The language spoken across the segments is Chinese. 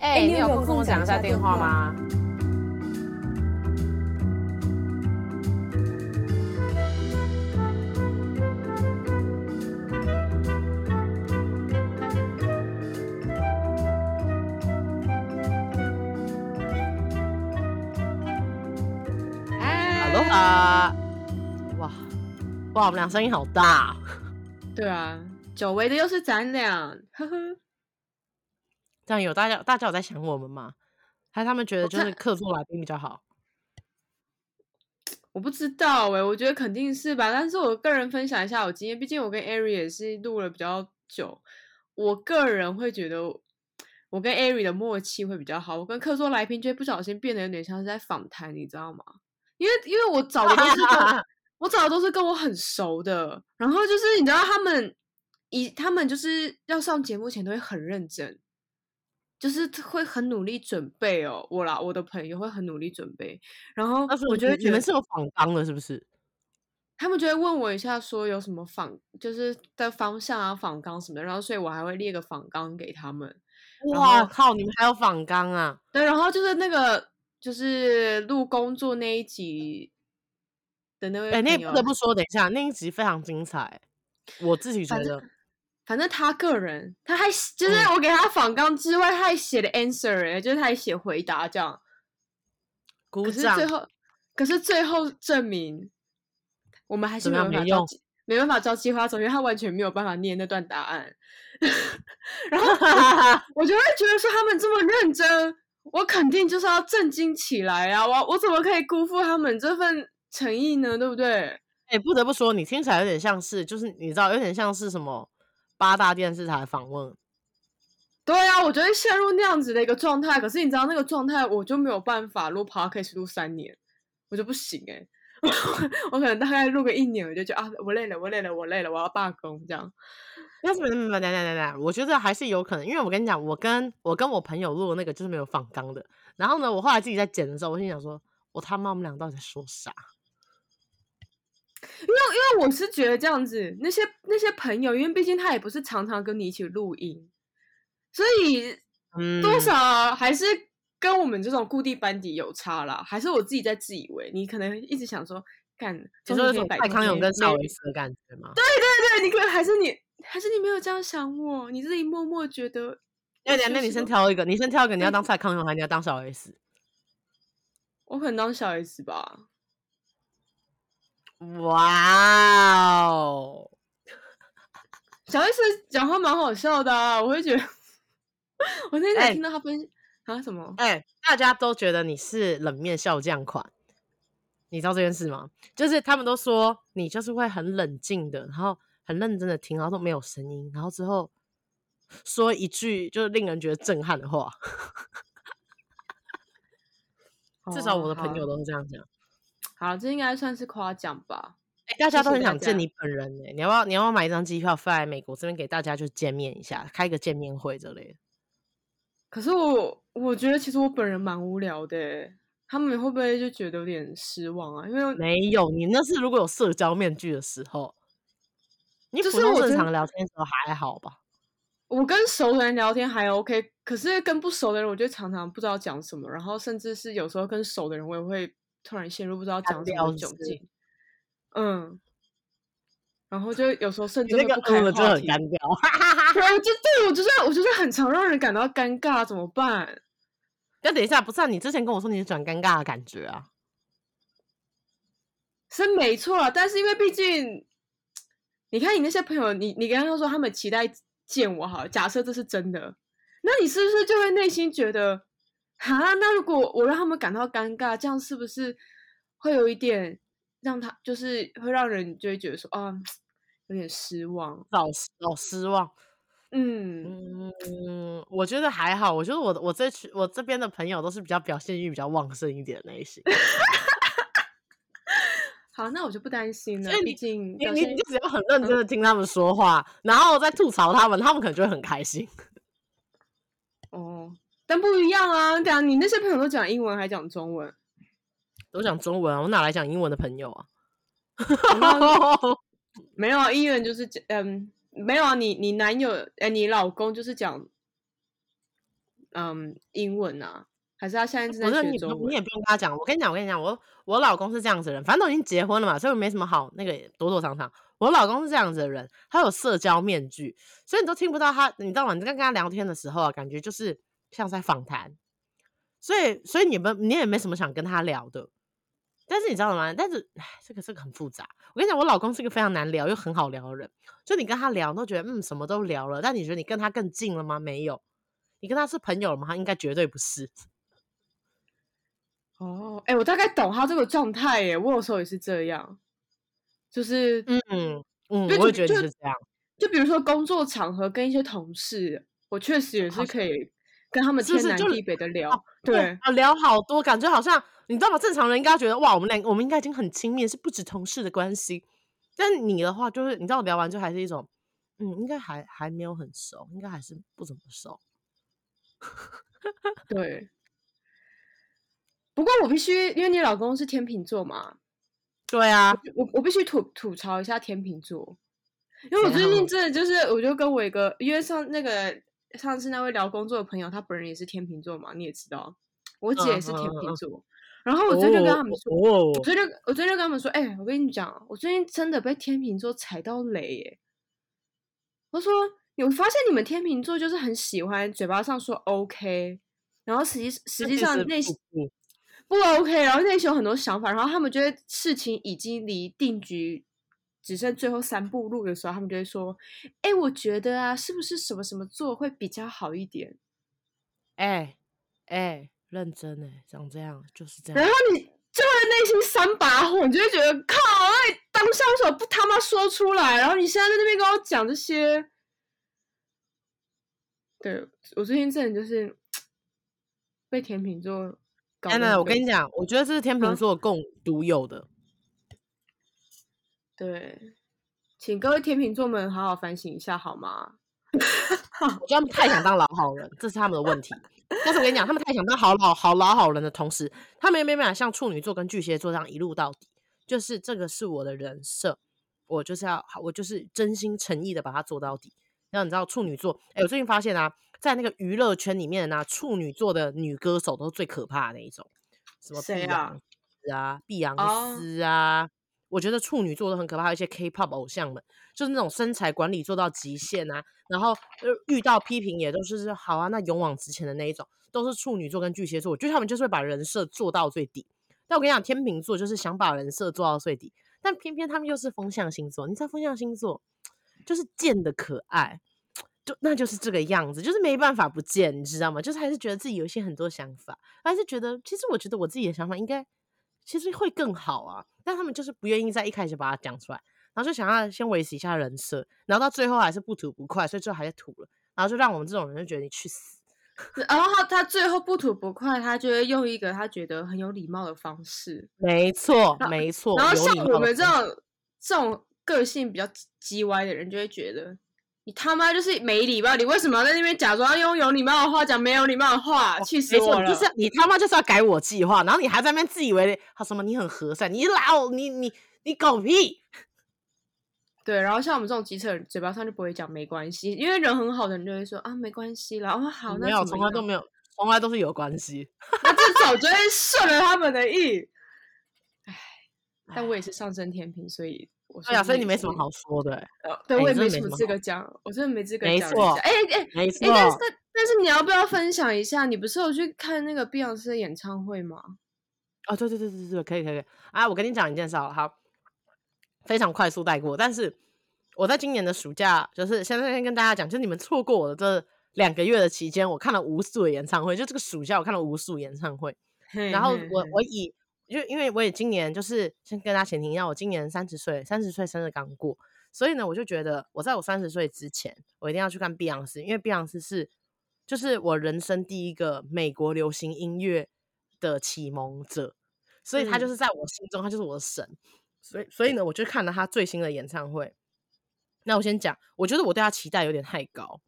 哎、欸，你有空跟我讲一下电话吗？哈喽啊，哇哇，我们俩声音好大。对啊，久违的又是咱俩，呵呵。这样有大家，大家有在想我们吗？还是他们觉得就是客座来宾比较好？我不知道哎、欸，我觉得肯定是吧。但是我个人分享一下我经验，毕竟我跟 Ari 也是录了比较久。我个人会觉得，我跟 Ari 的默契会比较好。我跟客座来宾就不小心变得有点像是在访谈，你知道吗？因为因为我找的都是跟 我找的都是跟我很熟的，然后就是你知道他们一他们就是要上节目前都会很认真。就是会很努力准备哦，我啦，我的朋友会很努力准备。然后我觉得你们是有仿纲的，是不是？他们就会问我一下，说有什么仿，就是的方向啊，仿纲什么的。然后，所以我还会列个仿纲给他们。哇靠！你们还有仿纲啊？对，然后就是那个，就是录工作那一集的那位。哎，那不得不说，等一下那一集非常精彩，我自己觉得。反正他个人，他还就是我给他访纲之外，嗯、他还写的 answer，哎，就是他还写回答这样。鼓掌。可是最后，可是最后证明，我们还是没有办法照，没办法照计划走，因为他完全没有办法念那段答案。然后 我就会觉得说，他们这么认真，我肯定就是要震惊起来啊！我我怎么可以辜负他们这份诚意呢？对不对？哎、欸，不得不说，你听起来有点像是，就是你知道，有点像是什么？八大电视台访问，对啊，我觉得陷入那样子的一个状态。可是你知道那个状态，我就没有办法录 podcast 录三年，我就不行哎、欸。我可能大概录个一年，我就觉得啊，我累了，我累了，我累了，我要罢工这样。那什么什么等等等等，我觉得还是有可能，因为我跟你讲，我跟我跟我朋友录的那个就是没有仿纲的。然后呢，我后来自己在剪的时候，我心想说，我他妈，我们俩到底在说啥？因为，因为我是觉得这样子，那些那些朋友，因为毕竟他也不是常常跟你一起录音，所以多少还是跟我们这种固定班底有差啦。还是我自己在自以为，你可能一直想说，干，你说那种蔡康永跟小 S 的感觉吗？对对对，你可能还是你，还是你没有这样想我，你自己默默觉得。那那你先挑一个，你先挑一个，你要当蔡康永还是你要当小 S？我可能当小 S 吧。哇哦，小 S 讲话蛮好笑的，啊，我会觉得，我那天听到他分啊什么？哎、欸，大家都觉得你是冷面笑匠款，你知道这件事吗？就是他们都说你就是会很冷静的，然后很认真的听，然后都没有声音，然后之后说一句就是令人觉得震撼的话。至少我的朋友都是这样讲。好，这应该算是夸奖吧。哎、欸，大家都很想见你本人呢。你要不要？你要不要买一张机票飞来美国这边给大家就见面一下，开个见面会之类的？可是我我觉得其实我本人蛮无聊的，他们会不会就觉得有点失望啊？因为没有你那是如果有社交面具的时候，你普通正常聊天的时候还好吧？我跟熟的人聊天还 OK，可是跟不熟的人，我就常常不知道讲什么，然后甚至是有时候跟熟的人，我也会。突然陷入不知道讲什么窘境，嗯，然后就有时候甚至会不开话题，就很尴尬。对，就对我就是我就是很常让人感到尴尬，怎么办？那等一下，不是啊？你之前跟我说你是转尴尬的感觉啊，是没错啊。但是因为毕竟，你看你那些朋友，你你刚刚说他们期待见我，好，假设这是真的，那你是不是就会内心觉得？啊，那如果我让他们感到尴尬，这样是不是会有一点让他就是会让人就会觉得说啊，有点失望，老老失望。嗯嗯，我觉得还好，我觉得我我这群我这边的朋友都是比较表现欲比较旺盛一点的类型。好，那我就不担心了。毕竟你你你只要很认真的听他们说话，嗯、然后再吐槽他们，他们可能就会很开心。哦。但不一样啊！对啊你那些朋友都讲英文还讲中文？都讲中文啊！我哪来讲英文的朋友啊？没有啊，英文就是讲嗯，没有啊。你你男友哎，你老公就是讲嗯英文啊？还是他现在正在学中你，你也不用跟他讲。我跟你讲，我跟你讲，我我老公是这样子的人，反正都已经结婚了嘛，所以没什么好那个躲躲藏藏。我老公是这样子的人，他有社交面具，所以你都听不到他。你知道吗？你在跟他聊天的时候啊，感觉就是像在访谈。所以，所以你们你也没什么想跟他聊的。但是你知道吗？但是唉，这个这个很复杂。我跟你讲，我老公是一个非常难聊又很好聊的人。就你跟他聊，都觉得嗯什么都聊了。但你觉得你跟他更近了吗？没有。你跟他是朋友了吗？他应该绝对不是。哦，哎、欸，我大概懂他这个状态耶。我有时候也是这样，就是嗯嗯，我也觉得是这样。就比如说工作场合跟一些同事，我确实也是可以跟他们天南地北的聊，是是对啊，聊好多，感觉好像你知道吗？正常人应该觉得哇，我们两个我们应该已经很亲密，是不止同事的关系。但你的话，就是你知道，聊完就还是一种嗯，应该还还没有很熟，应该还是不怎么熟。对。不过我必须，因为你老公是天秤座嘛，对啊，我我必须吐吐槽一下天秤座，因为我最近真的就是，我就跟我一个，因为上那个上次那位聊工作的朋友，他本人也是天秤座嘛，你也知道，我姐也是天秤座，然后我最近就跟他们说，哦、我最近我最近就跟他们说，哎、欸，我跟你讲，我最近真的被天秤座踩到雷耶，我说，有发现你们天秤座就是很喜欢嘴巴上说 OK，然后实际实际上内心。不 OK，然后内心有很多想法，然后他们觉得事情已经离定局只剩最后三步路的时候，他们就会说：“哎，我觉得啊，是不是什么什么做会比较好一点？”哎哎，认真哎，长这样就是这样。然后你就会内心三把火，你就会觉得靠，那你当下为什么不他妈说出来？然后你现在在那边跟我讲这些，对，我最近真的就是被甜品做。真的，我跟你讲，我觉得这是天秤座共独有的。对，请各位天秤座们好好反省一下好吗？我觉得他们太想当老好人，这是他们的问题。但是我跟你讲，他们太想当好老好老好人的同时，他们没办法像处女座跟巨蟹座这样一路到底。就是这个是我的人设，我就是要，我就是真心诚意的把它做到底。然后你知道处女座，哎，我最近发现啊。在那个娱乐圈里面呢，处女座的女歌手都是最可怕的那一种，什么碧昂斯啊、碧昂斯啊，我觉得处女座都很可怕。有一些 K-pop 偶像们，就是那种身材管理做到极限啊，然后遇到批评也都是好啊，那勇往直前的那一种，都是处女座跟巨蟹座。我觉得他们就是会把人设做到最底。但我跟你讲，天秤座就是想把人设做到最底，但偏偏他们又是风象星座。你知道风象星座就是贱的可爱。就那就是这个样子，就是没办法不见，你知道吗？就是还是觉得自己有一些很多想法，还是觉得其实我觉得我自己的想法应该其实会更好啊，但他们就是不愿意在一开始把它讲出来，然后就想要先维持一下人设，然后到最后还是不吐不快，所以最后还是吐了，然后就让我们这种人就觉得你去死。然后他最后不吐不快，他就会用一个他觉得很有礼貌的方式，没错没错。然后像我们这种这种个性比较叽歪的人，就会觉得。你他妈就是没礼貌！你为什么要在那边假装用有礼貌的话讲没有礼貌的话？气死我了！就是你他妈就是要改我计划，然后你还在那边自以为他什么你很和善，你老你你你狗屁！对，然后像我们这种机车人，嘴巴上就不会讲没关系，因为人很好的人就会说啊没关系啦。哦好，那没有从来都没有，从来都是有关系。那这早就会顺了他们的意。唉，但我也是上升天平，所以。对呀，所以你没什么好说的。呃，对，我也没什么资格讲，我真的没资格讲。没错，哎哎，没错。但是但是你要不要分享一下？你不是有去看那个碧昂斯的演唱会吗？哦，对对对对对，可以可以可以。啊，我跟你讲一件事，好，非常快速带过。但是我在今年的暑假，就是现在先跟大家讲，就是你们错过我的这两个月的期间，我看了无数的演唱会。就这个暑假，我看了无数演唱会。然后我我以。就因为我也今年就是先跟大家前提一下，我今年三十岁，三十岁生日刚过，所以呢，我就觉得我在我三十岁之前，我一定要去看碧昂斯，因为碧昂斯是就是我人生第一个美国流行音乐的启蒙者，所以他就是在我心中，他就是我的神，所以所以呢，我就看了他最新的演唱会。那我先讲，我觉得我对他期待有点太高，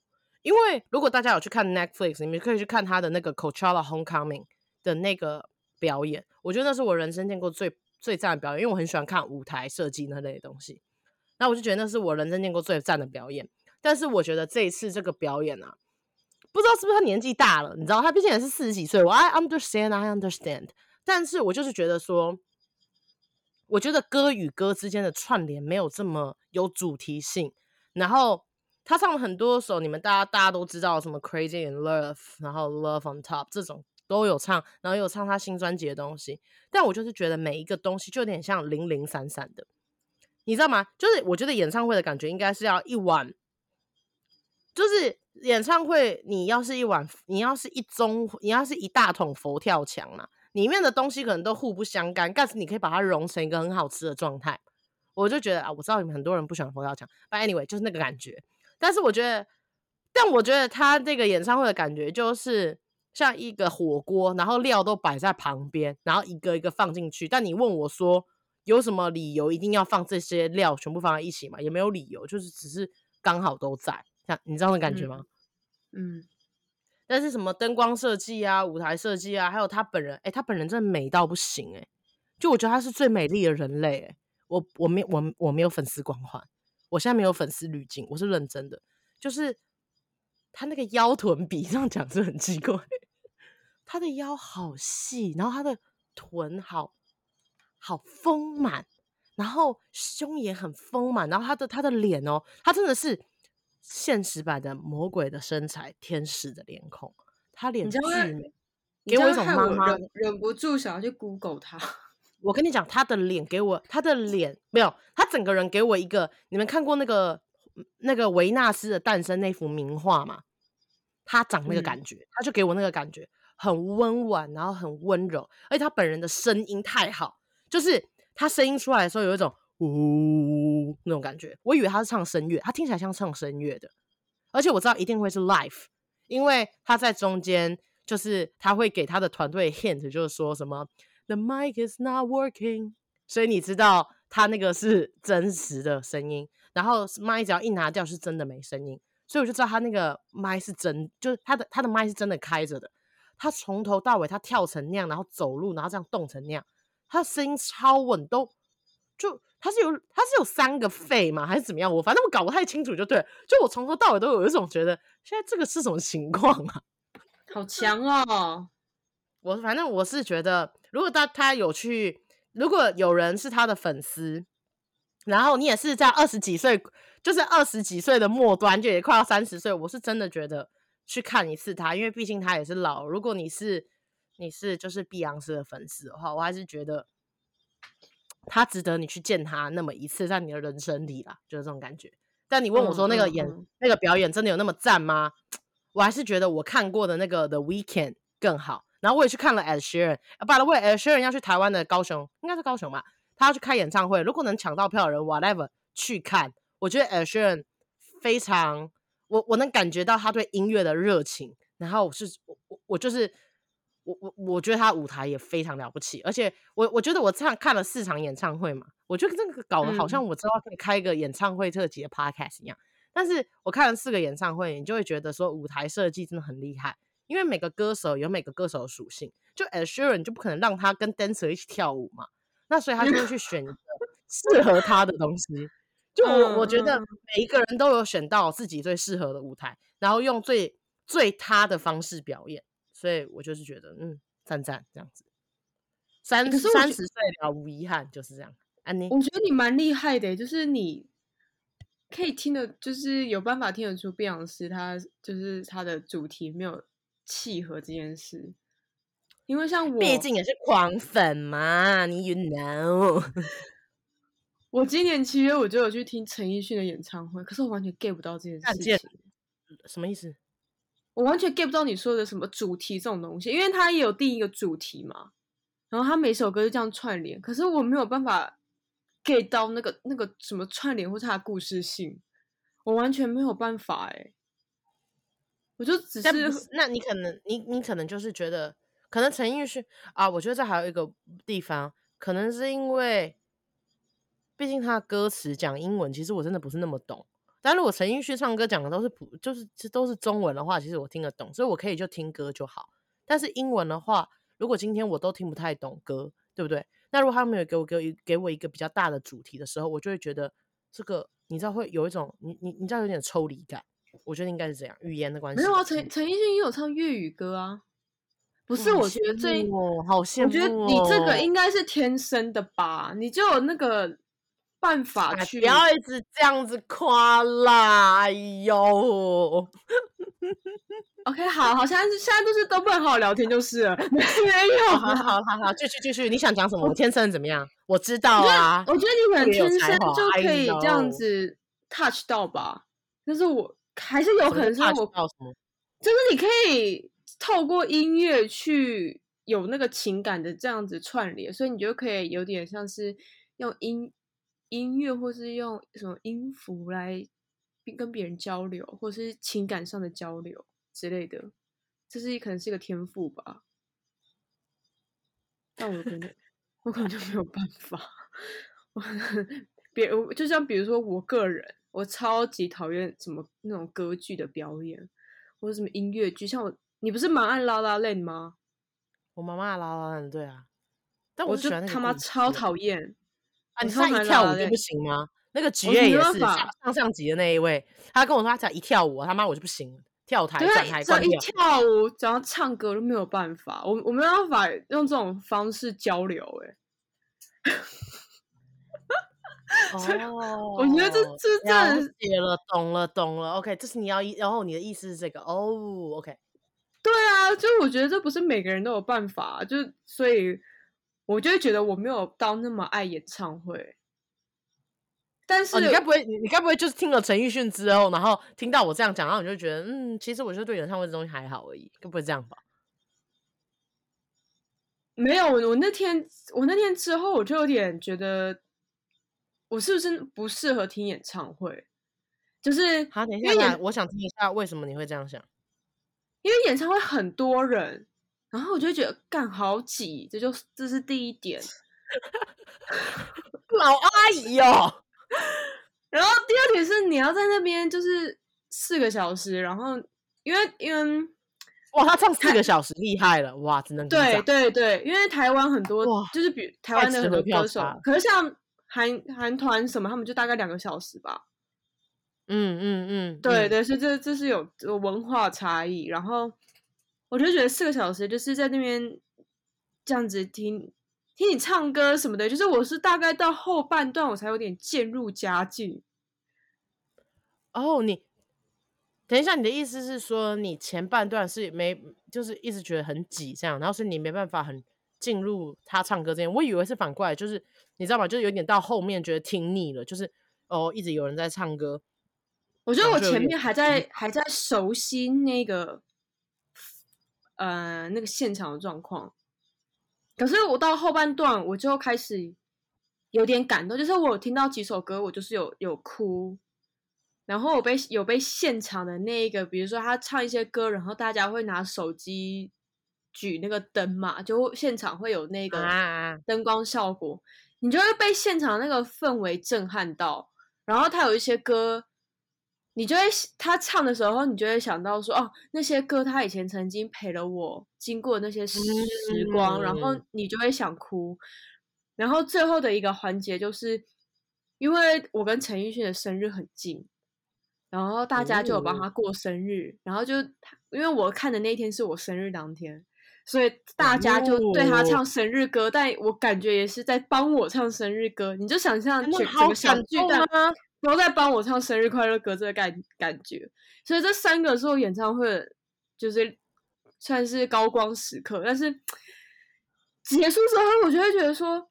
因为如果大家有去看 Netflix，你们可以去看他的那个 Coachella Homecoming 的那个。表演，我觉得那是我人生见过最最赞的表演，因为我很喜欢看舞台设计那类的东西。那我就觉得那是我人生见过最赞的表演。但是我觉得这一次这个表演啊，不知道是不是他年纪大了，你知道，他毕竟也是四十几岁。我 I understand, I understand，但是我就是觉得说，我觉得歌与歌之间的串联没有这么有主题性。然后他唱了很多首，你们大家大家都知道什么 Crazy in Love，然后 Love on Top 这种都有唱，然后有唱他新专辑的东西。但我就是觉得每一个东西就有点像零零散散的，你知道吗？就是我觉得演唱会的感觉应该是要一碗，就是。演唱会，你要是一碗，你要是一盅，你要是一大桶佛跳墙嘛，里面的东西可能都互不相干，但是你可以把它融成一个很好吃的状态。我就觉得啊，我知道你们很多人不喜欢佛跳墙，but anyway 就是那个感觉。但是我觉得，但我觉得他这个演唱会的感觉就是像一个火锅，然后料都摆在旁边，然后一个一个放进去。但你问我说有什么理由一定要放这些料全部放在一起嘛？也没有理由，就是只是刚好都在。像你知道那感觉吗？嗯，嗯，但是什么灯光设计啊、舞台设计啊，还有他本人，哎、欸，他本人真的美到不行、欸，哎，就我觉得他是最美丽的人类、欸，哎，我我没我我没有粉丝光环，我现在没有粉丝滤镜，我是认真的，就是他那个腰臀比 这样讲是很奇怪，他的腰好细，然后他的臀好好丰满，然后胸也很丰满，然后他的他的脸哦，他真的是。现实版的魔鬼的身材，天使的脸孔，他脸巨美，给我一种妈妈忍忍不住想要去 Google 他。我跟你讲，他的脸给我，他的脸没有，他整个人给我一个，你们看过那个那个维纳斯的诞生那幅名画嘛？他长那个感觉，嗯、他就给我那个感觉，很温婉，然后很温柔，而且他本人的声音太好，就是他声音出来的时候有一种。呜，那种感觉，我以为他是唱声乐，他听起来像唱声乐的，而且我知道一定会是 Life，因为他在中间，就是他会给他的团队 hint，就是说什么 the mic is not working，所以你知道他那个是真实的声音，然后麦只要一拿掉是真的没声音，所以我就知道他那个麦是真，就是他的他的麦是真的开着的，他从头到尾他跳成那样，然后走路，然后这样动成那样，他的声音超稳，都就。他是有他是有三个肺嘛？还是怎么样？我反正我搞不太清楚，就对了。就我从头到尾都有一种觉得，现在这个是什么情况啊？好强哦！我反正我是觉得，如果他他有去，如果有人是他的粉丝，然后你也是在二十几岁，就是二十几岁的末端，就也快要三十岁，我是真的觉得去看一次他，因为毕竟他也是老。如果你是你是就是碧昂斯的粉丝的话，我还是觉得。他值得你去见他那么一次，在你的人生里啦，就是这种感觉。但你问我说那个演、嗯嗯、那个表演真的有那么赞吗？我还是觉得我看过的那个 The Weekend 更好。然后我也去看了 Ed Sheeran，by the way，Ed Sheeran 要去台湾的高雄，应该是高雄吧？他要去开演唱会，如果能抢到票的人，whatever 去看。我觉得 Sheeran 非常，我我能感觉到他对音乐的热情。然后我是我我我就是。我我我觉得他舞台也非常了不起，而且我我觉得我这样看了四场演唱会嘛，我觉得这个搞得好像我知道可以开一个演唱会特辑的 podcast 一样。嗯、但是我看了四个演唱会，你就会觉得说舞台设计真的很厉害，因为每个歌手有每个歌手的属性，就 Sheeran 就不可能让他跟 dancer 一起跳舞嘛，那所以他就会去 选一个适合他的东西。就我我觉得每一个人都有选到自己最适合的舞台，然后用最最他的方式表演。所以我就是觉得，嗯，赞赞这样子，三三十岁了无遗憾，就是这样。安妮，我觉得你蛮厉害的，就是你可以听的，就是有办法听得出碧昂斯他就是他的主题没有契合这件事，因为像我，毕竟也是狂粉嘛，你 you know。我今年七月我就有去听陈奕迅的演唱会，可是我完全 get 不到这件事情，什么意思？我完全 get 不到你说的什么主题这种东西，因为他也有定一个主题嘛，然后他每首歌就这样串联，可是我没有办法 get 到那个那个什么串联或是他的故事性，我完全没有办法哎、欸，我就只是，是那你可能你你可能就是觉得，可能陈奕迅啊，我觉得这还有一个地方，可能是因为，毕竟他的歌词讲英文，其实我真的不是那么懂。但如果陈奕迅唱歌讲的都是普，就是这都是中文的话，其实我听得懂，所以我可以就听歌就好。但是英文的话，如果今天我都听不太懂歌，对不对？那如果他没有给我给给我一个比较大的主题的时候，我就会觉得这个你知道会有一种你你你知道有点抽离感，我我觉得应该是这样，语言的关系。没有啊，陈陈奕迅也有唱粤语歌啊。不是，我觉得最哦，好羡慕哦。我觉得你这个应该是天生的吧，你就有那个办法去。不要一直这样子夸啦，哎呦。OK，好好，现在是现在都是都不能好好聊天就是了，没 有，好好好好，继续继续，你想讲什么？我天生怎么样？我知道啊，我觉得你可能天生就可以这样子 touch 到吧，但是我还是有可能是我，就是你可以透过音乐去有那个情感的这样子串联，所以你就可以有点像是用音音乐或是用什么音符来跟别人交流，或是情感上的交流。之类的，这是可能是一个天赋吧，但我可能 我可能就没有办法。我别就像比如说我个人，我超级讨厌什么那种歌剧的表演，或者什么音乐剧。像我，你不是蛮爱 La La Land 吗？我妈妈爱 La La Land，对啊。但我，我就他妈超讨厌啊！你说一跳舞就不行吗？那个职业也是上上上集的那一位，他跟我说他只要一跳舞，他妈我就不行。跳台、站台、只要一跳舞，只要唱歌都没有办法。我我没有办法用这种方式交流、欸，哎。哦，我觉得这这这了解了，懂了，懂了。OK，这是你要，然后你的意思是这个哦。OK，对啊，就我觉得这不是每个人都有办法，就所以我就会觉得我没有到那么爱演唱会。但是、哦、你该不会，你你该不会就是听了陈奕迅之后，然后听到我这样讲，然后你就觉得，嗯，其实我就对演唱会这东西还好而已，该不会这样吧？没有，我那天我那天之后，我就有点觉得，我是不是不适合听演唱会？就是好，等一下，我想听一下为什么你会这样想？因为演唱会很多人，然后我就觉得干好挤，这就这是第一点。老阿姨哦。然后第二点是你要在那边就是四个小时，然后因为因为哇，他唱四个小时厉害了哇，只能对对对，因为台湾很多就是比台湾的很多歌手，可是像韩韩团什么，他们就大概两个小时吧。嗯嗯嗯，对对，所以这这是有有文化差异。然后我就觉得四个小时就是在那边这样子听。听你唱歌什么的，就是我是大概到后半段我才有点渐入佳境。哦，你等一下，你的意思是说你前半段是没，就是一直觉得很挤这样，然后是你没办法很进入他唱歌这样。我以为是反过来，就是你知道吗？就是有点到后面觉得听腻了，就是哦，一直有人在唱歌。我觉得我前面还在还在熟悉那个，呃，那个现场的状况。可是我到后半段，我就开始有点感动，就是我有听到几首歌，我就是有有哭，然后我被有被现场的那个，比如说他唱一些歌，然后大家会拿手机举那个灯嘛，就现场会有那个灯光效果，你就会被现场那个氛围震撼到，然后他有一些歌。你就会他唱的时候，你就会想到说，哦，那些歌他以前曾经陪了我经过那些时光，嗯，然后你就会想哭。然后最后的一个环节就是，因为我跟陈奕迅的生日很近，然后大家就有帮他过生日，然后就因为我看的那天是我生日当天，所以大家就对他唱生日歌，但我感觉也是在帮我唱生日歌。你就想象整个小巨蛋。都在帮我唱生日快乐歌，这个感感觉，所以这三个是我演唱会就是算是高光时刻。但是结束之后，我就会觉得说，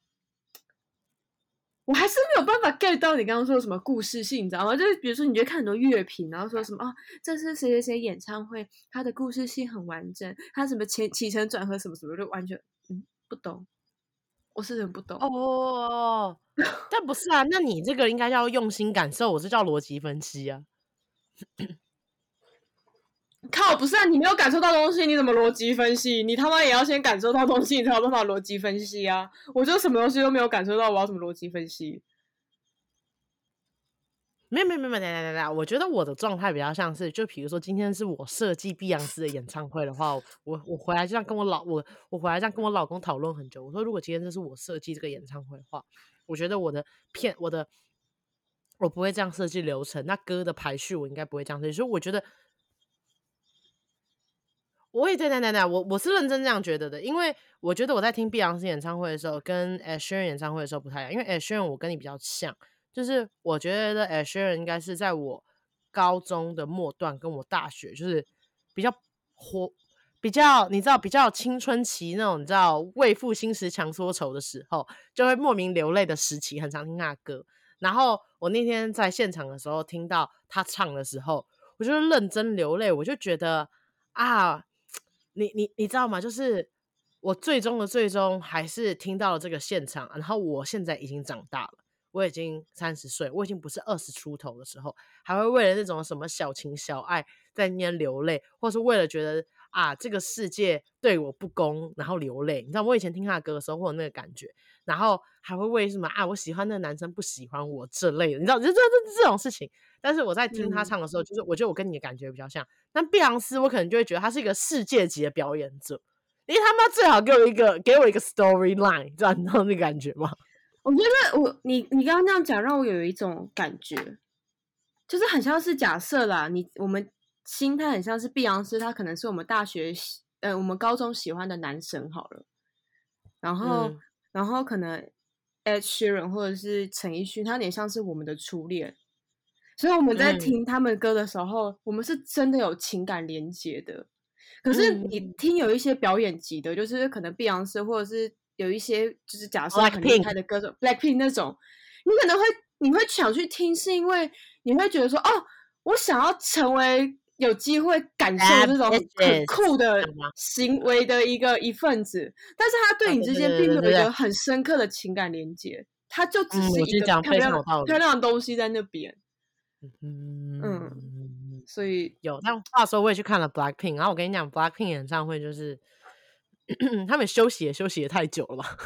我还是没有办法 get 到你刚刚说什么故事性，你知道吗？就是比如说，你就看很多乐评，然后说什么啊，这是谁谁谁演唱会，他的故事性很完整，他什么前起承转合什么什么，就完全嗯不懂。我是很不懂哦，但不是啊，那你这个应该要用心感受，我这叫逻辑分析啊。靠，不是啊，你没有感受到东西，你怎么逻辑分析？你他妈也要先感受到东西，你才有办法逻辑分析啊！我就什么东西都没有感受到，我要怎么逻辑分析？没有没有没有，等等等等，我觉得我的状态比较像是，就比如说今天是我设计碧昂斯的演唱会的话，我我回来这样跟我老我我回来这样跟我老公讨论很久。我说如果今天这是我设计这个演唱会的话，我觉得我的片我的我不会这样设计流程。那歌的排序我应该不会这样设计，所以我觉得。我也对对对对，我我是认真这样觉得的，因为我觉得我在听碧昂斯演唱会的时候，跟 Ed Sheeran 演唱会的时候不太一样，因为 Ed Sheeran 我跟你比较像，就是我觉得 Asher 应该是在我高中的末段，跟我大学就是比较活，比较你知道比较青春期那种，你知道为赋新词强说愁的时候，就会莫名流泪的时期，很常听他歌。然后我那天在现场的时候听到他唱的时候，我就认真流泪，我就觉得啊。你你你知道吗？就是我最终的最终还是听到了这个现场，然后我现在已经长大了，我已经三十岁，我已经不是二十出头的时候，还会为了那种什么小情小爱在那边流泪，或是为了觉得啊这个世界对我不公，然后流泪。你知道我以前听他的歌的时候会有那个感觉，然后还会为什么啊我喜欢那个男生不喜欢我这类的，你知道就这这这种事情。但是我在听他唱的时候，嗯、就是我觉得我跟你的感觉比较像。但碧昂斯，我可能就会觉得他是一个世界级的表演者，因为他妈最好给我一个给我一个 storyline，知道你知道那感觉吗？我觉得我你你刚刚那样讲，让我有一种感觉，就是很像是假设啦，你我们心态很像是碧昂斯，他可能是我们大学呃我们高中喜欢的男神好了，然后、嗯、然后可能 Ed Sheeran 或者是陈奕迅，他有点像是我们的初恋。所以我们在听他们歌的时候，嗯、我们是真的有情感连接的。可是你听有一些表演级的，就是可能碧昂斯，或者是有一些就是假设很厉害的歌手 Blackpink 那种，你可能会你会想去听，是因为你会觉得说，哦，我想要成为有机会感受这种很酷的行为的一个一份子。但是他对你之间并没有一个很深刻的情感连接，他就只是一个漂亮漂亮的东西在那边。嗯嗯，所以有。但话说，我也去看了 Blackpink，然后我跟你讲，Blackpink 演唱会就是 他们休息也休息也太久了吧？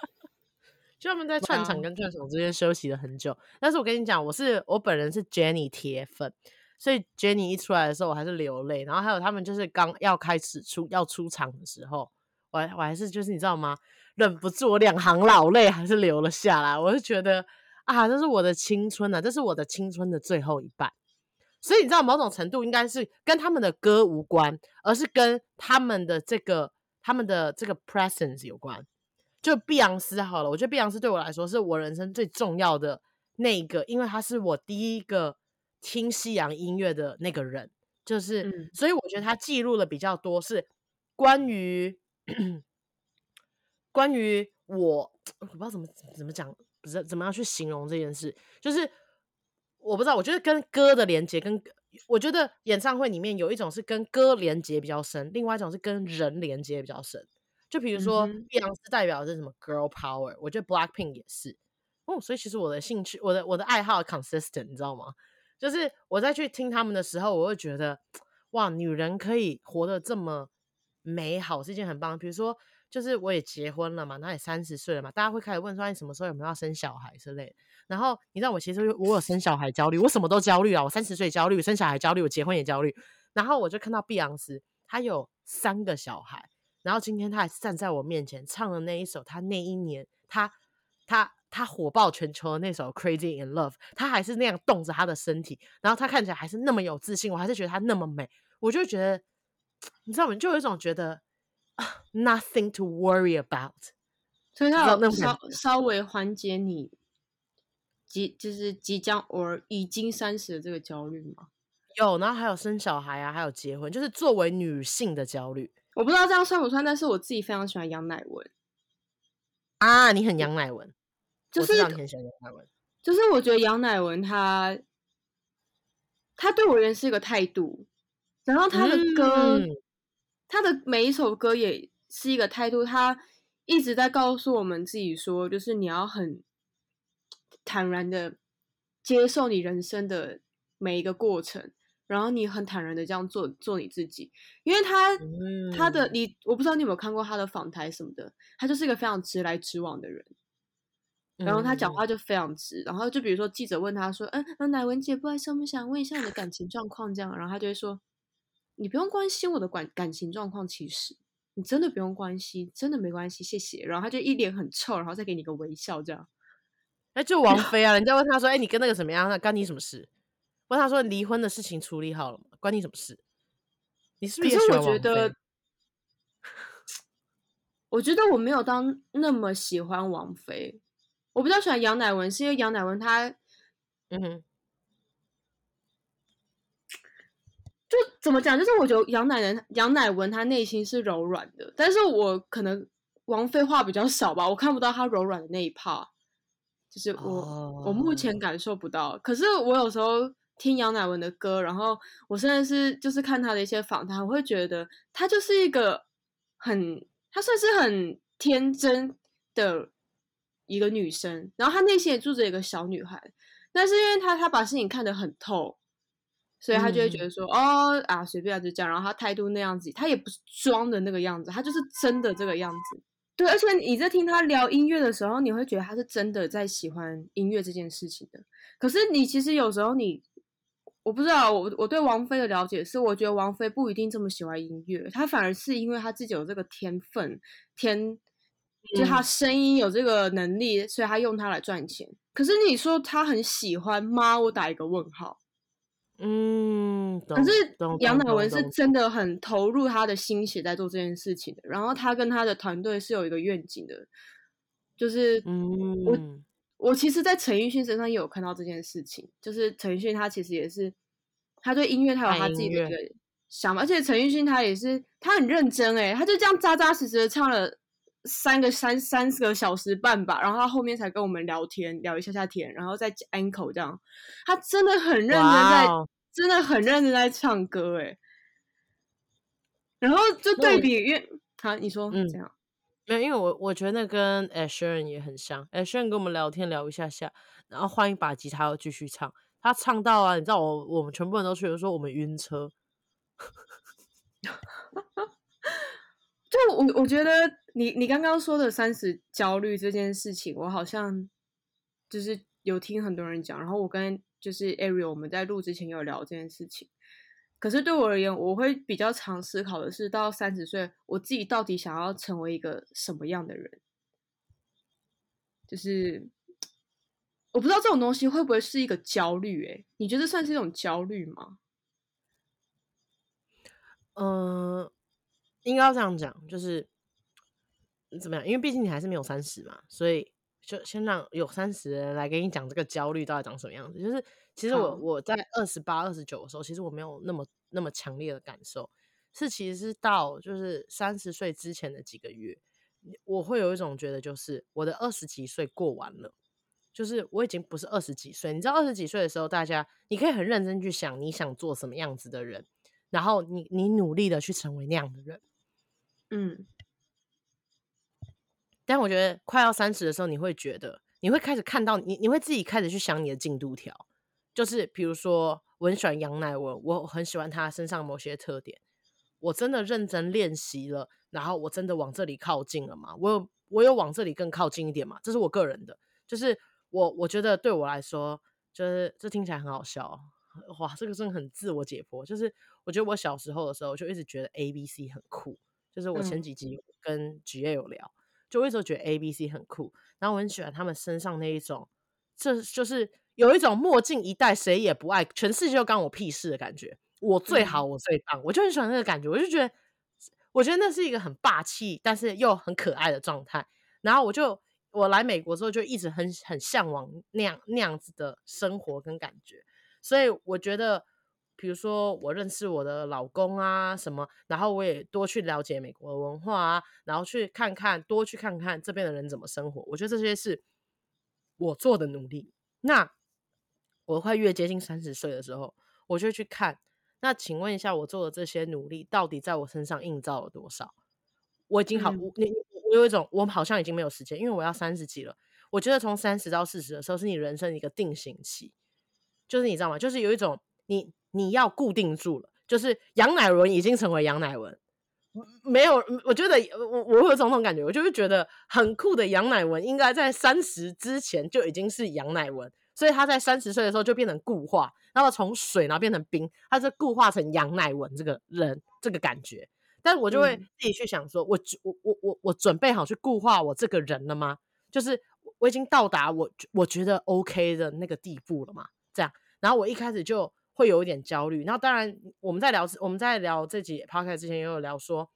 就他们在串场跟串场之间休息了很久。但是我跟你讲，我是我本人是 Jennie 铁粉，所以 Jennie 一出来的时候，我还是流泪。然后还有他们就是刚要开始出要出场的时候，我还我还是就是你知道吗？忍不住我两行老泪还是流了下来。我就觉得。啊，这是我的青春啊，这是我的青春的最后一半。所以你知道，某种程度应该是跟他们的歌无关，而是跟他们的这个他们的这个 presence 有关。就碧昂斯好了，我觉得碧昂斯对我来说是我人生最重要的那一个，因为他是我第一个听西洋音乐的那个人。就是，嗯、所以我觉得他记录的比较多是关于关于我，我不知道怎么怎么讲。不是怎么样去形容这件事，就是我不知道。我觉得跟歌的连接，跟我觉得演唱会里面有一种是跟歌连接比较深，另外一种是跟人连接比较深。就比如说，碧昂斯代表的是什么 girl power，我觉得 Blackpink 也是。哦，所以其实我的兴趣，我的我的爱好 consistent，你知道吗？就是我在去听他们的时候，我会觉得哇，女人可以活得这么美好，是一件很棒的。比如说。就是我也结婚了嘛，那也三十岁了嘛，大家会开始问说你什么时候有没有要生小孩之类的。然后你知道我其实我有生小孩焦虑，我什么都焦虑啊，我三十岁焦虑，生小孩焦虑，我结婚也焦虑。然后我就看到碧昂斯，她有三个小孩，然后今天她还是站在我面前唱了那一首她那一年她她她火爆全球的那首 Crazy in Love，她还是那样动着她的身体，然后她看起来还是那么有自信，我还是觉得她那么美，我就觉得你知道吗？就有一种觉得。Nothing to worry about，所以他有稍稍微缓解你即就是即将 or 已经三十的这个焦虑吗？有，然后还有生小孩啊，还有结婚，就是作为女性的焦虑。我不知道这样算不算，但是我自己非常喜欢杨乃文啊，你很杨乃文，就是我很喜欢杨乃文，就是我觉得杨乃文他他对我而言是一个态度，然后他的歌。嗯他的每一首歌也是一个态度，他一直在告诉我们自己说，就是你要很坦然的接受你人生的每一个过程，然后你很坦然的这样做做你自己。因为他、嗯、他的你，我不知道你有没有看过他的访谈什么的，他就是一个非常直来直往的人，然后他讲话就非常直，然后就比如说记者问他说：“嗯，那乃文姐，不好意思，我们想问一下你的感情状况，这样。”然后他就会说。你不用关心我的感感情状况，其实你真的不用关心，真的没关系，谢谢。然后他就一脸很臭，然后再给你个微笑，这样。哎，就王菲啊，人家问他说：“哎，你跟那个什么样？那关你什么事？”问他说：“离婚的事情处理好了吗？关你什么事？”你是不是也喜欢王菲？我觉得，我觉得我没有当那么喜欢王菲，我比较喜欢杨乃文，是因为杨乃文她，嗯哼。就怎么讲？就是我觉得杨乃文杨乃文他内心是柔软的，但是我可能王菲话比较少吧，我看不到他柔软的那一 part，就是我、oh. 我目前感受不到。可是我有时候听杨乃文的歌，然后我现在是就是看他的一些访谈，我会觉得他就是一个很，他算是很天真的一个女生，然后她内心也住着一个小女孩，但是因为她她把事情看得很透。所以他就会觉得说，嗯、哦啊，随便就这样。然后他态度那样子，他也不是装的那个样子，他就是真的这个样子。对，而且你在听他聊音乐的时候，你会觉得他是真的在喜欢音乐这件事情的。可是你其实有时候你，我不知道，我我对王菲的了解是，我觉得王菲不一定这么喜欢音乐，她反而是因为她自己有这个天分，天，就她声音有这个能力，所以她用它来赚钱。可是你说她很喜欢吗？我打一个问号。嗯，可是杨乃文是真的很投入他的心血在做这件事情的，然后他跟他的团队是有一个愿景的，就是嗯，我我其实，在陈奕迅身上也有看到这件事情，就是陈奕迅他其实也是他对音乐他有他自己的一个想法，而且陈奕迅他也是他很认真诶，他就这样扎扎实实的唱了三个三三四个小时半吧，然后他后面才跟我们聊天聊一下下天，然后再安口这样，他真的很认真在。Wow. 真的很认真在唱歌哎，然后就对比，因为他你说嗯这样，没有，因为我我觉得那跟 Ed Sheeran 也很像，Ed Sheeran 跟我们聊天聊一下下，然后换一把吉他又继续唱，他唱到啊，你知道我我们全部人都觉得说我们晕车，就我我觉得你你刚刚说的三十焦虑这件事情，我好像就是有听很多人讲，然后我跟。就是 Ariel，我们在录之前有聊这件事情。可是对我而言，我会比较常思考的是，到三十岁，我自己到底想要成为一个什么样的人？就是我不知道这种东西会不会是一个焦虑？诶，你觉得算是一种焦虑吗？嗯、呃，应该要这样讲，就是怎么样？因为毕竟你还是没有三十嘛，所以。就先让有三十人来给你讲这个焦虑到底长什么样子。就是其实我我在二十八、二十九的时候，其实我没有那么那么强烈的感受，是其实是到就是三十岁之前的几个月，我会有一种觉得，就是我的二十几岁过完了，就是我已经不是二十几岁。你知道二十几岁的时候，大家你可以很认真去想你想做什么样子的人，然后你你努力的去成为那样的人，嗯。但我觉得快要三十的时候，你会觉得你会开始看到你，你会自己开始去想你的进度条，就是比如说我很喜欢杨乃文，我很喜欢他身上某些特点，我真的认真练习了，然后我真的往这里靠近了吗？我有我有往这里更靠近一点吗？这是我个人的，就是我我觉得对我来说，就是这听起来很好笑，哇，这个真的很自我解剖，就是我觉得我小时候的时候就一直觉得 A B C 很酷，就是我前几集跟 GA 有聊。嗯就一直觉得 A B C 很酷，然后我很喜欢他们身上那一种，这就是有一种墨镜一戴谁也不爱，全世界就干我屁事的感觉。我最好，我最棒，嗯、我就很喜欢那个感觉。我就觉得，我觉得那是一个很霸气，但是又很可爱的状态。然后我就我来美国之后，就一直很很向往那样那样子的生活跟感觉。所以我觉得。比如说，我认识我的老公啊，什么，然后我也多去了解美国的文化啊，然后去看看，多去看看这边的人怎么生活。我觉得这些是我做的努力。那我快越接近三十岁的时候，我就去看。那请问一下，我做的这些努力到底在我身上映照了多少？我已经好，嗯、我你我有一种，我好像已经没有时间，因为我要三十几了。我觉得从三十到四十的时候，是你人生一个定型期，就是你知道吗？就是有一种你。你要固定住了，就是杨乃文已经成为杨乃文，没有，我觉得我我会有这种感觉，我就会觉得很酷的杨乃文应该在三十之前就已经是杨乃文，所以他在三十岁的时候就变成固化，然后从水然后变成冰，他是固化成杨乃文这个人这个感觉，但是我就会自己去想说，我我我我我准备好去固化我这个人了吗？就是我已经到达我我觉得 OK 的那个地步了嘛，这样，然后我一开始就会有一点焦虑。那当然我们在聊我们在聊这集 podcast 之前也有聊说，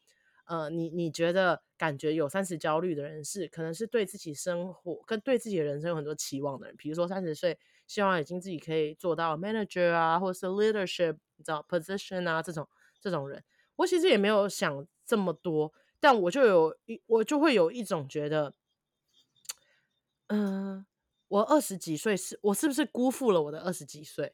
呃，你你觉得感觉有三十焦虑的人是可能是对自己生活跟对自己的人生有很多期望的人，比如说三十岁希望已经自己可以做到 manager 啊，或者是 leadership 你知道 position 啊这种这种人，我其实也没有想这么多，但我就有一我就会有一种觉得。嗯、我二十几岁是，我是不是辜负了我的二十几岁？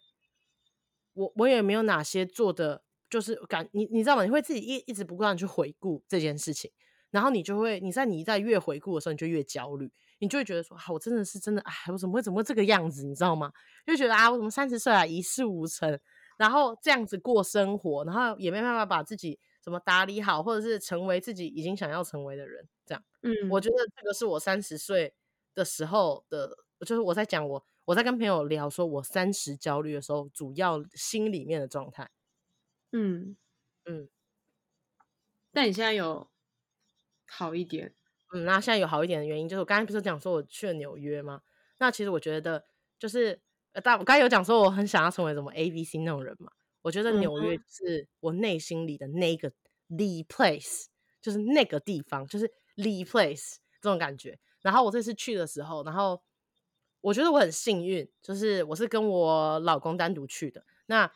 我我也没有哪些做的，就是感你你知道吗？你会自己一一直不断去回顾这件事情，然后你就会你在你在越回顾的时候，你就越焦虑，你就会觉得说，啊，我真的是真的，哎，我怎么会怎么会这个样子？你知道吗？就觉得啊，我怎么三十岁啊，一事无成，然后这样子过生活，然后也没办法把自己怎么打理好，或者是成为自己已经想要成为的人，这样，嗯，我觉得这个是我三十岁。的时候的，就是我在讲我我在跟朋友聊说，我三十焦虑的时候，主要心里面的状态。嗯嗯，但你现在有好一点？嗯，那现在有好一点的原因，就是我刚才不是讲说我去了纽约吗？那其实我觉得，就是呃，但我刚才有讲说我很想要成为什么 A B C 那种人嘛。我觉得纽约是我内心里的那个 the place，就是那个地方，就是 the place 这种感觉。然后我这次去的时候，然后我觉得我很幸运，就是我是跟我老公单独去的。那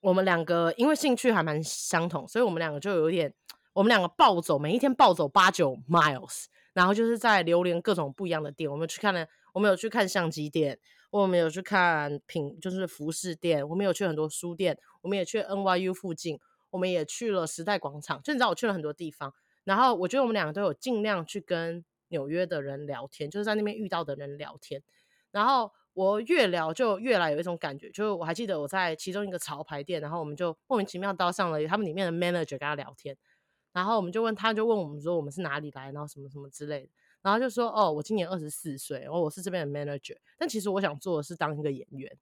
我们两个因为兴趣还蛮相同，所以我们两个就有点，我们两个暴走，每一天暴走八九 miles，然后就是在流连各种不一样的店。我们去看了，我们有去看相机店，我们有去看品，就是服饰店，我们有去很多书店，我们也去 NYU 附近，我们也去了时代广场。就你知道，我去了很多地方。然后我觉得我们两个都有尽量去跟。纽约的人聊天，就是在那边遇到的人聊天，然后我越聊就越来有一种感觉，就是我还记得我在其中一个潮牌店，然后我们就莫名其妙到上了他们里面的 manager 跟他聊天，然后我们就问他，就问我们说我们是哪里来，然后什么什么之类的，然后就说哦，我今年二十四岁，然后我是这边的 manager，但其实我想做的是当一个演员，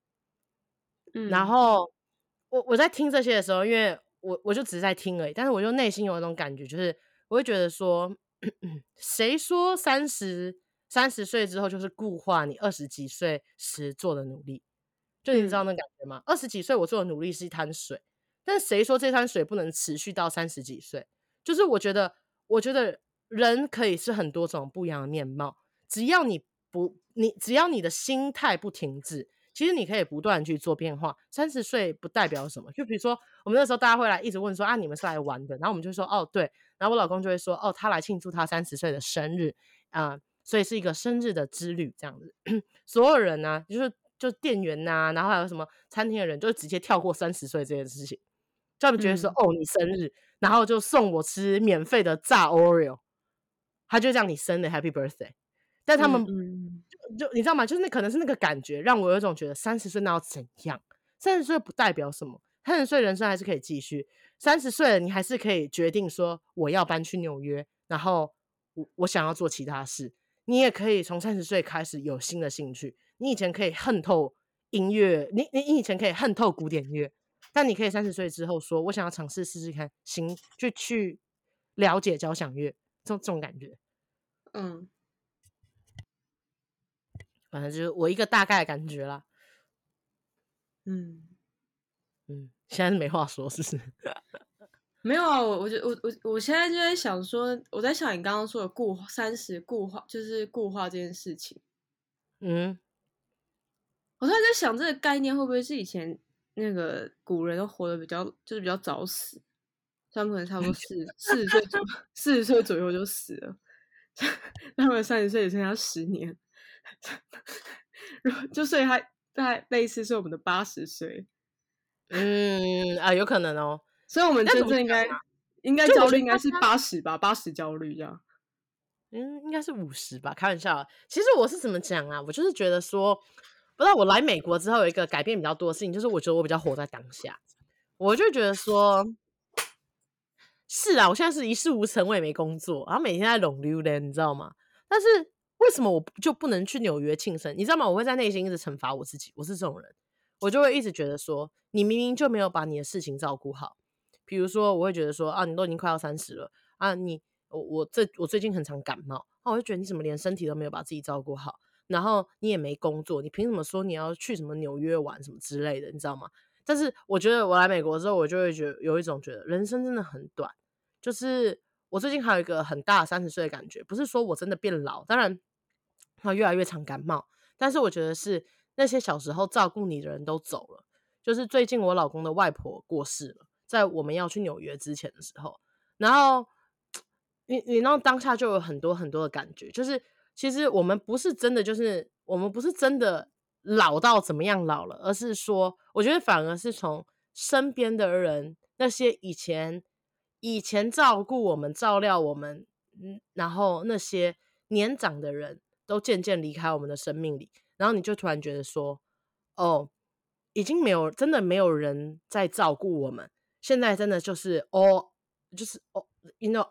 嗯，然后我我在听这些的时候，因为我我就只是在听而已，但是我就内心有一种感觉，就是我会觉得说。谁说三十三十岁之后就是固化你二十几岁时做的努力？就你知道那感觉吗？二十几岁我做的努力是一滩水，但谁说这滩水不能持续到三十几岁？就是我觉得，我觉得人可以是很多种不一样的面貌，只要你不，你只要你的心态不停滞。其实你可以不断去做变化。三十岁不代表什么，就比如说我们那时候大家会来一直问说啊，你们是来玩的，然后我们就说哦对，然后我老公就会说哦，他来庆祝他三十岁的生日啊，呃，所以是一个生日的之旅这样子。所有人呢，啊，就是就店员呐，啊，然后还有什么餐厅的人，就直接跳过三十岁这件事情，就他们觉得说，嗯，哦你生日，然后就送我吃免费的炸 Oreo，他就这样你生的 Happy Birthday，但他们。嗯就你知道吗？就是那可能是那个感觉，让我有一种觉得三十岁那要怎样？三十岁不代表什么，三十岁人生还是可以继续。三十岁了，你还是可以决定说我要搬去纽约，然后我我想要做其他事。你也可以从三十岁开始有新的兴趣。你以前可以恨透音乐，你你你以前可以恨透古典乐，但你可以三十岁之后说，我想要尝试试试看，行，就去了解交响乐，这种这种感觉，嗯。反正就是我一个大概的感觉啦，嗯嗯，现在是没话说，是不是？没有啊，我我就我我我现在就在想说，我在想你刚刚说的固三十固化，就是固化这件事情。嗯，我突然在想，这个概念会不会是以前那个古人都活得比较，就是比较早死，他们可能差不多四四十岁左 四十岁左右就死了，他们三十岁只剩下十年。就所以他在类似是我们的八十岁，嗯啊，有可能哦。所以我们真正应该应该焦虑应该是八十吧，八十焦虑这样。嗯，应该是五十吧，开玩笑。其实我是怎么讲啊？我就是觉得说，不知道我来美国之后有一个改变比较多的事情，就是我觉得我比较活在当下。我就觉得说，是啊，我现在是一事无成，我也没工作，然后每天在浪流连，你知道吗？但是。为什么我就不能去纽约庆生？你知道吗？我会在内心一直惩罚我自己。我是这种人，我就会一直觉得说，你明明就没有把你的事情照顾好。比如说，我会觉得说，啊，你都已经快要三十了啊，你我我这我最近很常感冒，那我就觉得你怎么连身体都没有把自己照顾好，然后你也没工作，你凭什么说你要去什么纽约玩什么之类的，你知道吗？但是我觉得我来美国之后，我就会觉得有一种觉得人生真的很短，就是我最近还有一个很大三十岁的感觉，不是说我真的变老，当然他越来越常感冒，但是我觉得是那些小时候照顾你的人都走了，就是最近我老公的外婆过世了，在我们要去纽约之前的时候，然后。你你那当下就有很多很多的感觉，就是其实我们不是真的，就是我们不是真的老到怎么样老了，而是说，我觉得反而是从身边的人，那些以前以前照顾我们、照料我们，嗯，然后那些年长的人都渐渐离开我们的生命里，然后你就突然觉得说，哦，已经没有真的没有人在照顾我们，现在真的就是 all 就是哦，you know。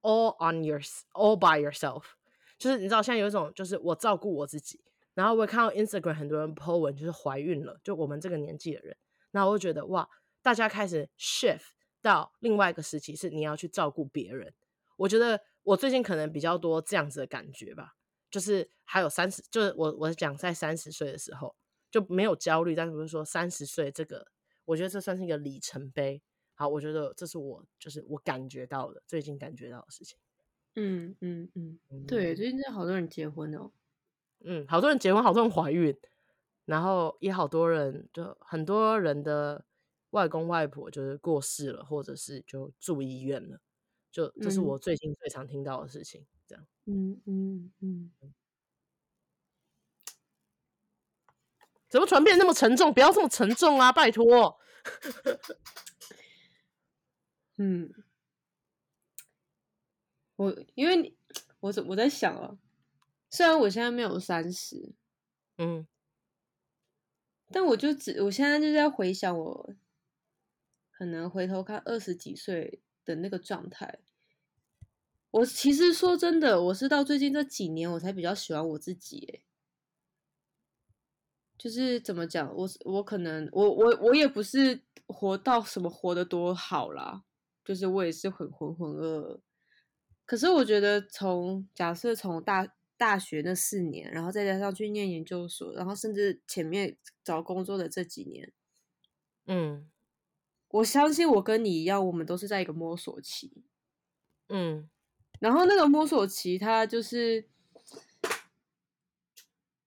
All on yours all by yourself，就是你知道，现在有一种就是我照顾我自己，然后我看到 Instagram 很多人 po 文，就是怀孕了，就我们这个年纪的人，那我就觉得哇，大家开始 shift 到另外一个时期，是你要去照顾别人。我觉得我最近可能比较多这样子的感觉吧，就是还有三十，就是我我讲在三十岁的时候就没有焦虑，但是不是说三十岁这个，我觉得这算是一个里程碑。好，我觉得这是我就是我感觉到的，最近感觉到的事情。嗯嗯嗯，对，最近真的好多人结婚哦。嗯，好多人结婚，好多人怀孕，然后也好多人，就很多人的外公外婆就是过世了，或者是就住医院了。就这是我最近最常听到的事情。这样。嗯嗯嗯。怎么传变那么沉重？不要这么沉重啊，拜托。嗯，我因为你，我我在想啊，虽然我现在没有三十，嗯，但我就只我现在就在回想我，可能回头看二十几岁的那个状态。我其实说真的，我是到最近这几年我才比较喜欢我自己，哎，就是怎么讲，我我可能我我我也不是活到什么活得多好啦。就是我也是很浑浑噩噩，可是我觉得从假设从大大学那四年，然后再加上去念研究所，然后甚至前面找工作的这几年，嗯，我相信我跟你一样，我们都是在一个摸索期，嗯，然后那个摸索期，它就是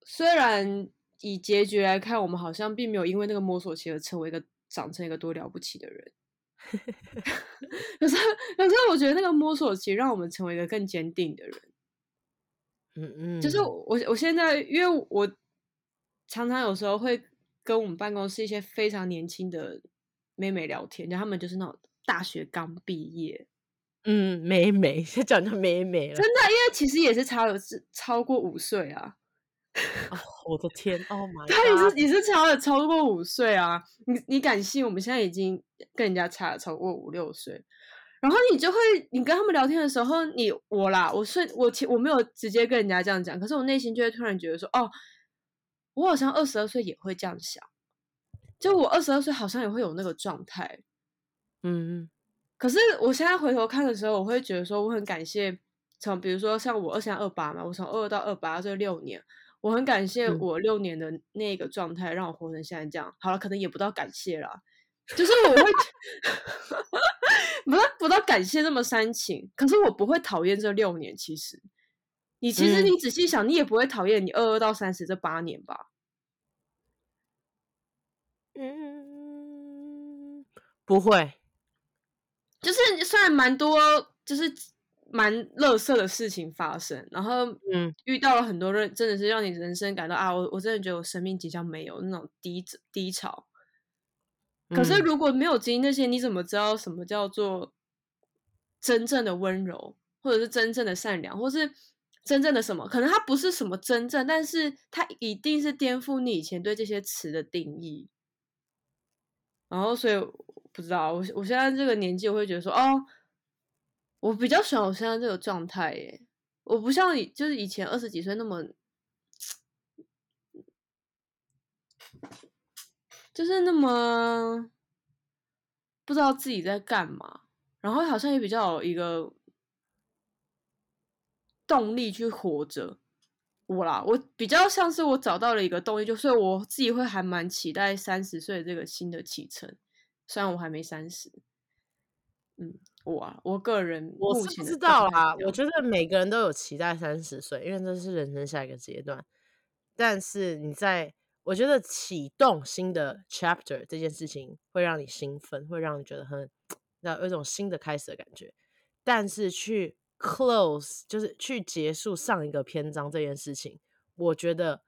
虽然以结局来看，我们好像并没有因为那个摸索期而成为一个长成一个多了不起的人。可是，可是，我觉得那个摸索期让我们成为一个更坚定的人。嗯嗯，就是我，我现在，因为我常常有时候会跟我们办公室一些非常年轻的妹妹聊天，就他们就是那种大学刚毕业。嗯，美美，先讲叫美美了。真的，因为其实也是差了是超过五岁啊。哦，我的天！Oh my God！他也是，也是差了超过五岁啊！你你敢信？我们现在已经跟人家差了超过五六岁，然后你就会，你跟他们聊天的时候，你我啦，我是我其我没有直接跟人家这样讲，可是我内心就会突然觉得说，哦，我好像二十二岁也会这样想，就我二十二岁好像也会有那个状态，嗯，可是我现在回头看的时候，我会觉得说，我很感谢从比如说像我二三二八嘛，我从二二到二八这六年。我很感谢我六年的那个状态，让我活成现在这样。嗯、好了，可能也不到感谢啦，就是我会 不到不到感谢这么煽情。可是我不会讨厌这六年。其实，你其实你仔细想，嗯、你也不会讨厌你二二到三十这八年吧？嗯，不会。就是虽然蛮多，就是。蛮乐色的事情发生，然后嗯，遇到了很多人，真的是让你人生感到啊，我我真的觉得我生命即将没有那种低低潮。可是如果没有经历那些，你怎么知道什么叫做真正的温柔，或者是真正的善良，或是真正的什么？可能它不是什么真正，但是它一定是颠覆你以前对这些词的定义。然后，所以不知道我我现在这个年纪，我会觉得说哦。我比较喜欢我现在这个状态耶，我不像以，就是以前二十几岁那么，就是那么不知道自己在干嘛，然后好像也比较有一个动力去活着。我啦，我比较像是我找到了一个动力，就所以我自己会还蛮期待三十岁这个新的启程，虽然我还没三十。嗯，我啊，我个人我是不知道啦，我觉得每个人都有期待三十岁，因为这是人生下一个阶段。但是你在，我觉得启动新的 chapter 这件事情会让你兴奋，会让你觉得很那有一种新的开始的感觉。但是去 close 就是去结束上一个篇章这件事情，我觉得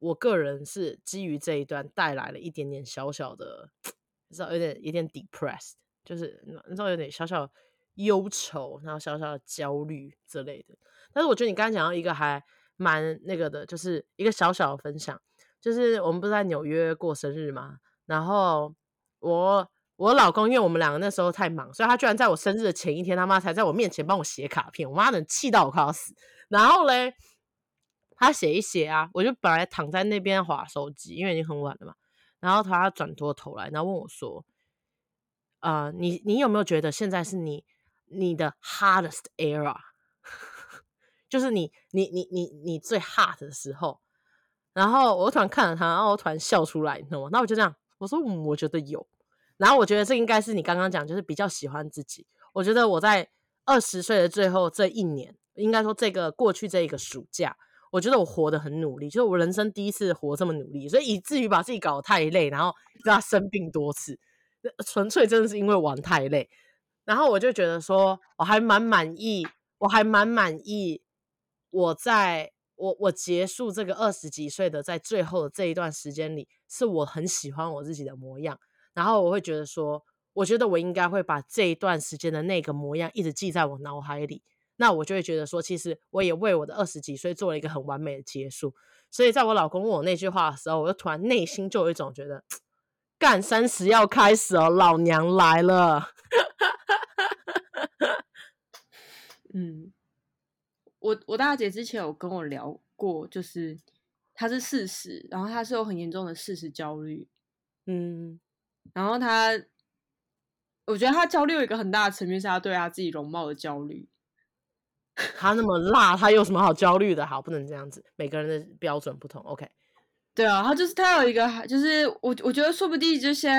我个人是基于这一段带来了一点点小小的，你知道有点有点 depressed，就是你知道有点小小忧愁，然后小小的焦虑之类的。但是我觉得你刚刚讲到一个还蛮那个的，就是一个小小的分享，就是我们不是在纽约过生日吗？然后我。我老公，因为我们两个那时候太忙，所以他居然在我生日的前一天，他妈才在我面前帮我写卡片。我妈能气到我快要死。然后嘞，他写一写啊，我就本来躺在那边划手机，因为已经很晚了嘛。然后他转过头来，然后问我说：“呃，你你有没有觉得现在是你你的 hardest era？就是你你你你你最 hard 的时候？”然后我突然看了他，然后我突然笑出来，你知道吗？那我就这样，我说：“，我觉得有。”然后我觉得这应该是你刚刚讲，就是比较喜欢自己。我觉得我在二十岁的最后这一年，应该说这个过去这一个暑假，我觉得我活得很努力，就是我人生第一次活这么努力，所以以至于把自己搞得太累，然后让他生病多次，纯粹真的是因为玩太累。然后我就觉得说，我还蛮满意，我还蛮满意，我在我我结束这个二十几岁的在最后的这一段时间里，是我很喜欢我自己的模样。然后我会觉得说，我觉得我应该会把这一段时间的那个模样一直记在我脑海里。那我就会觉得说，其实我也为我的二十几岁做了一个很完美的结束。所以在我老公问我那句话的时候，我就突然内心就有一种觉得，干三十要开始哦，老娘来了。嗯，我我大姐之前有跟我聊过，就是她是四十，然后她是有很严重的四十焦虑。嗯。然后她，我觉得她焦虑有一个很大的层面是她对她自己容貌的焦虑。他那么辣，他有什么好焦虑的？好，不能这样子，每个人的标准不同。OK，对啊，他就是他有一个，就是我我觉得说不定这些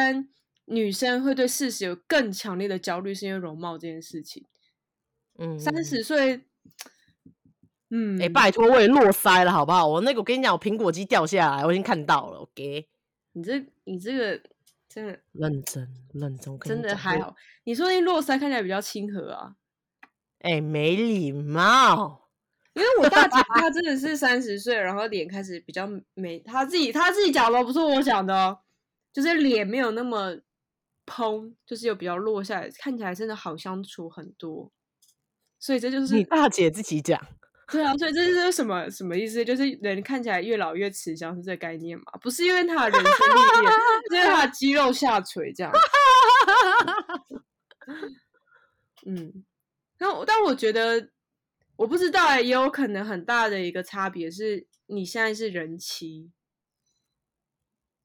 女生会对事实有更强烈的焦虑，是因为容貌这件事情。嗯，三十岁，嗯，哎、欸，拜托，我也落腮了，好不好？我那个，我跟你讲，我苹果肌掉下来，我已经看到了。OK，你这，你这个。真的认真认真，真的还好。你说那络腮看起来比较亲和啊？哎、欸，没礼貌。因为我大姐她真的是三十岁，然后脸开始比较没。她自己她自己讲的，不是我讲的哦。就是脸没有那么蓬，就是有比较落下来，看起来真的好相处很多。所以这就是你大姐自己讲。对啊，所以这是什么什么意思？就是人看起来越老越慈祥，是这个概念嘛？不是因为他的人生历练，是因为他的肌肉下垂这样。嗯，那但我觉得，我不知道哎，也有可能很大的一个差别是，你现在是人妻，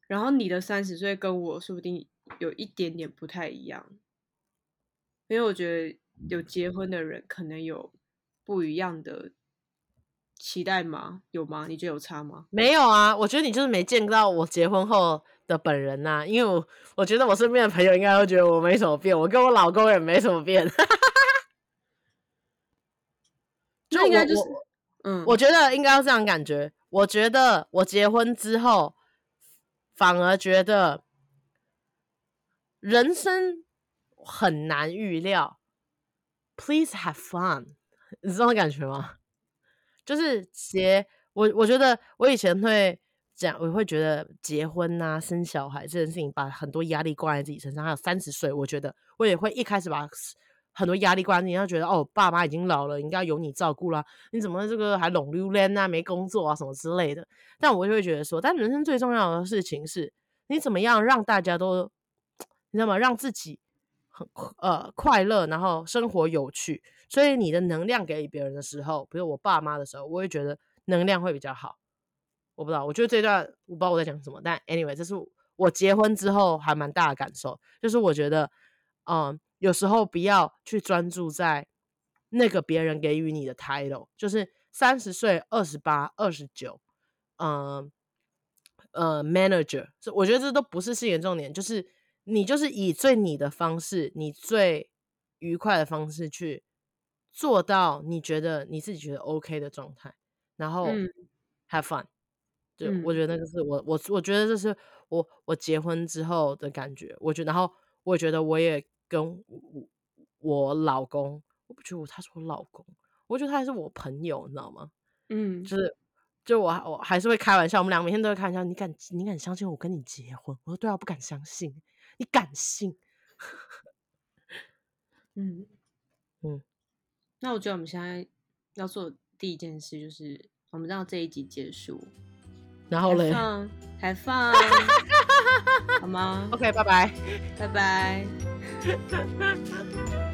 然后你的三十岁跟我说不定有一点点不太一样，因为我觉得有结婚的人可能有不一样的。期待吗？有吗？你觉得有差吗？没有啊，我觉得你就是没见到我结婚后的本人呐、啊。因为我我觉得我身边的朋友应该会觉得我没什么变，我跟我老公也没什么变。就应该就是，嗯，我觉得应该要这样感觉。我觉得我结婚之后，反而觉得人生很难预料。Please have fun，你知道那感觉吗？就是结我，我觉得我以前会讲，我会觉得结婚啊、生小孩这件事情，把很多压力挂在自己身上。还有三十岁，我觉得我也会一开始把很多压力挂在自己身上，觉得哦，爸妈已经老了，应该由你照顾啦。你怎么这个还拢溜连啊，没工作啊什么之类的。但我就会觉得说，但人生最重要的事情是，你怎么样让大家都，你知道吗？让自己很呃快乐，然后生活有趣。所以你的能量给别人的时候，比如我爸妈的时候，我会觉得能量会比较好。我不知道，我觉得这段我不知道我在讲什么，但 anyway，这是我结婚之后还蛮大的感受，就是我觉得，嗯，有时候不要去专注在那个别人给予你的 title，就是三十岁、二十八、二十九，嗯呃，manager，我觉得这都不是事情的重点，就是你就是以最你的方式，你最愉快的方式去做到你觉得你自己觉得 OK 的状态，然后 have fun，就、嗯、我觉得那个是我我我觉得这是我我结婚之后的感觉，我觉得然后我也觉得我也跟我，我老公，我不觉得他是我老公，我觉得他还是我朋友，你知道吗？嗯，就是。就我我还是会开玩笑，我们两个每天都会开玩笑。你敢你敢相信我跟你结婚？我说对啊，不敢相信。你敢信？嗯嗯。那我觉得我们现在要做第一件事就是，我们让这一集结束，然后嘞，还放，好吗？OK，拜拜，拜拜。Ha ha ha ha!